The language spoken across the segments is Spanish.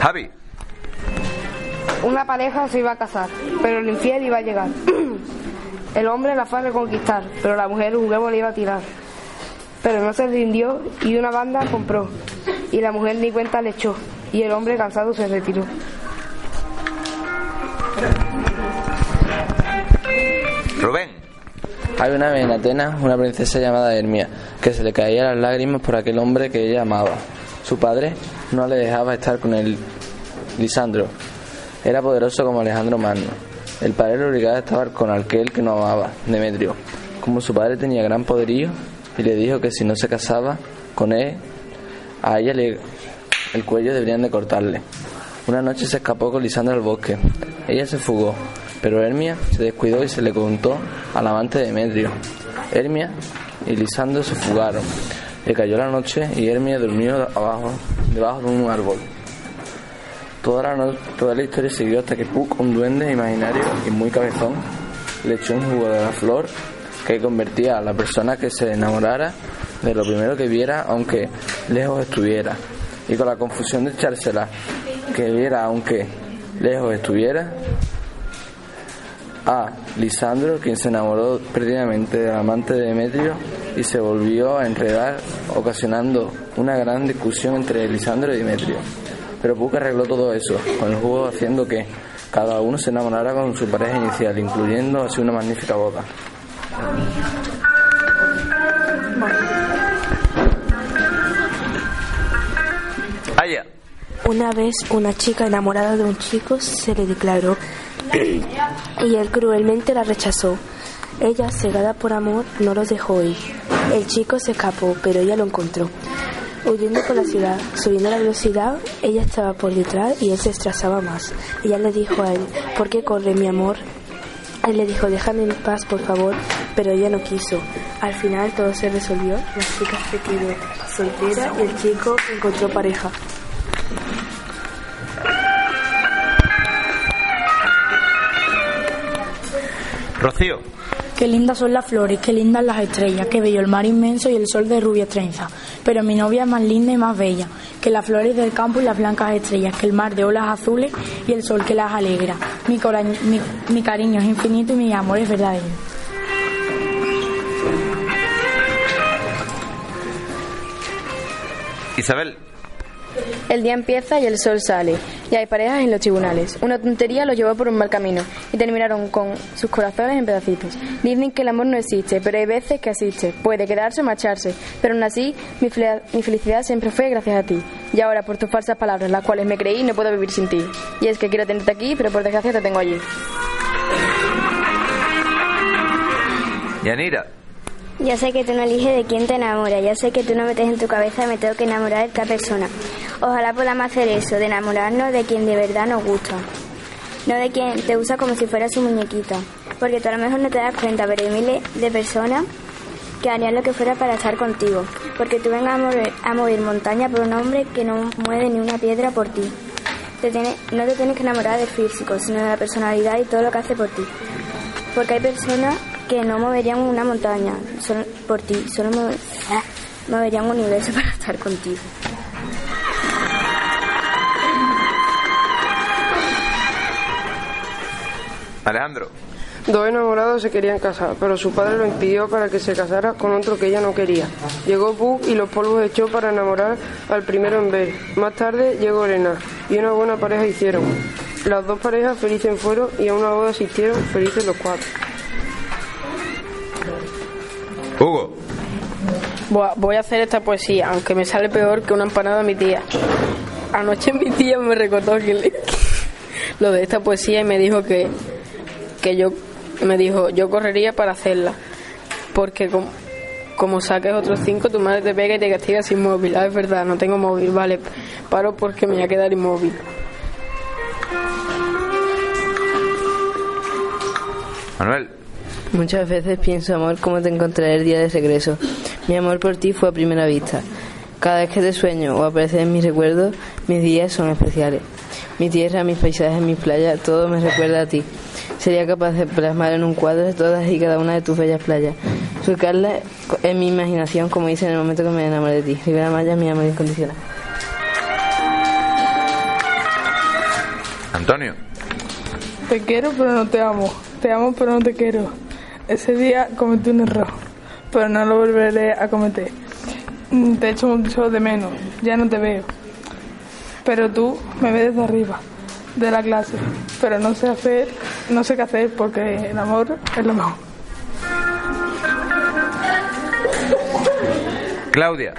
Javi. Una pareja se iba a casar, pero el infiel iba a llegar. El hombre la fue a reconquistar, pero la mujer un huevo le iba a tirar. Pero no se rindió y una banda compró. Y la mujer ni cuenta le echó. Y el hombre cansado se retiró. Rubén. Hay una vez en Atenas una princesa llamada Hermia que se le caían las lágrimas por aquel hombre que ella amaba. Su padre no le dejaba estar con el Lisandro. Era poderoso como Alejandro Magno. El padre le obligaba a estar con aquel que no amaba, Demetrio. Como su padre tenía gran poderío y le dijo que si no se casaba con él, a ella le, el cuello deberían de cortarle. Una noche se escapó con Lisandro al bosque. Ella se fugó, pero Hermia se descuidó y se le contó al amante de Demetrio. Hermia y Lisandro se fugaron. Le cayó la noche y Hermia durmió abajo, debajo de un árbol. Toda la, toda la historia siguió hasta que Puck, un duende imaginario y muy cabezón, le echó un jugo de la flor que convertía a la persona que se enamorara de lo primero que viera, aunque lejos estuviera. Y con la confusión de echársela que viera, aunque lejos estuviera, a Lisandro, quien se enamoró perdidamente del amante de Demetrio y se volvió a enredar, ocasionando una gran discusión entre Lisandro y Demetrio. Pero Puck arregló todo eso, con el juego haciendo que cada uno se enamorara con su pareja inicial, incluyendo así una magnífica boda. Aya. Una vez una chica enamorada de un chico se le declaró y él cruelmente la rechazó. Ella, cegada por amor, no los dejó ir. El chico se escapó, pero ella lo encontró. Huyendo por la ciudad, subiendo la velocidad, ella estaba por detrás y él se estresaba más. Ella le dijo a él, ¿por qué corre mi amor? Él le dijo, déjame en paz, por favor, pero ella no quiso. Al final todo se resolvió, la chica se quedó soltera y el chico encontró pareja. Rocío. Qué lindas son las flores, qué lindas las estrellas, qué bello el mar inmenso y el sol de rubia trenza. Pero mi novia es más linda y más bella que las flores del campo y las blancas estrellas, que el mar de olas azules y el sol que las alegra. Mi, mi cariño es infinito y mi amor es verdadero. Isabel. El día empieza y el sol sale, y hay parejas en los tribunales. Una tontería los llevó por un mal camino y terminaron con sus corazones en pedacitos. Dicen que el amor no existe, pero hay veces que existe. Puede quedarse o marcharse, pero aún así mi, fel- mi felicidad siempre fue gracias a ti. Y ahora por tus falsas palabras, las cuales me creí, no puedo vivir sin ti. Y es que quiero tenerte aquí, pero por desgracia te tengo allí. Yanira. Yo sé que tú no eliges de quién te enamora, yo sé que tú no metes en tu cabeza me tengo que enamorar de esta persona. Ojalá podamos hacer eso, de enamorarnos de quien de verdad nos gusta. No de quien te usa como si fuera su muñequita. Porque tú a lo mejor no te das cuenta, pero hay miles de personas que harían lo que fuera para estar contigo. Porque tú vengas a mover, a mover montaña por un hombre que no mueve ni una piedra por ti. No te tienes que enamorar del físico, sino de la personalidad y todo lo que hace por ti. Porque hay personas que no moverían una montaña por ti, solo move- moverían un universo para estar contigo. Alejandro. Dos enamorados se querían casar, pero su padre lo impidió para que se casara con otro que ella no quería. Llegó Puck y los polvos echó para enamorar al primero en ver. Más tarde llegó Elena y una buena pareja hicieron. Las dos parejas felices fueron y a una boda asistieron felices los cuatro. Hugo. Voy a- a hacer esta poesía, aunque me sale peor que una empanada de mi tía. Anoche mi tía me recordó que le- lo de esta poesía y me dijo que, que yo me dijo yo correría para hacerla porque como, como saques otros cinco tu madre te pega y te castiga sin móvil ah, es verdad no tengo móvil vale paro porque me voy a quedar inmóvil Manuel. Muchas veces pienso, amor, cómo te encontraré el día de regreso. Mi amor por ti fue a primera vista. Cada vez que te sueño o apareces en mis recuerdos, mis días son especiales. Mi tierra, mis paisajes, mis playas, todo me recuerda a ti. Sería capaz de plasmar en un cuadro todas y cada una de tus bellas playas. Surcarla en mi imaginación, como hice en el momento que me enamoré de ti. Rivera Maya, mi amor incondicional. Antonio. Te quiero pero no te amo. Te amo pero no te quiero. Ese día cometí un error, pero no lo volveré a cometer. Mm, Te echo mucho de menos, ya no te veo. Pero tú me ves desde arriba, de la clase. Pero no sé hacer, no sé qué hacer porque el amor es lo mejor. Claudia.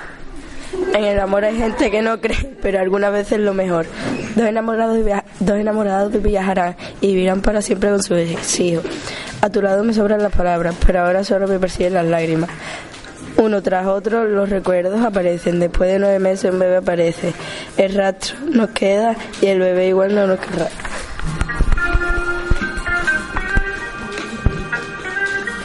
En el amor hay gente que no cree, pero algunas veces es lo mejor. Dos enamorados, via- dos enamorados viajarán y vivirán para siempre con sus hijos. A tu lado me sobran las palabras, pero ahora solo me persiguen las lágrimas. Uno tras otro los recuerdos aparecen. Después de nueve meses un bebé aparece. El rastro nos queda y el bebé igual no nos querrá.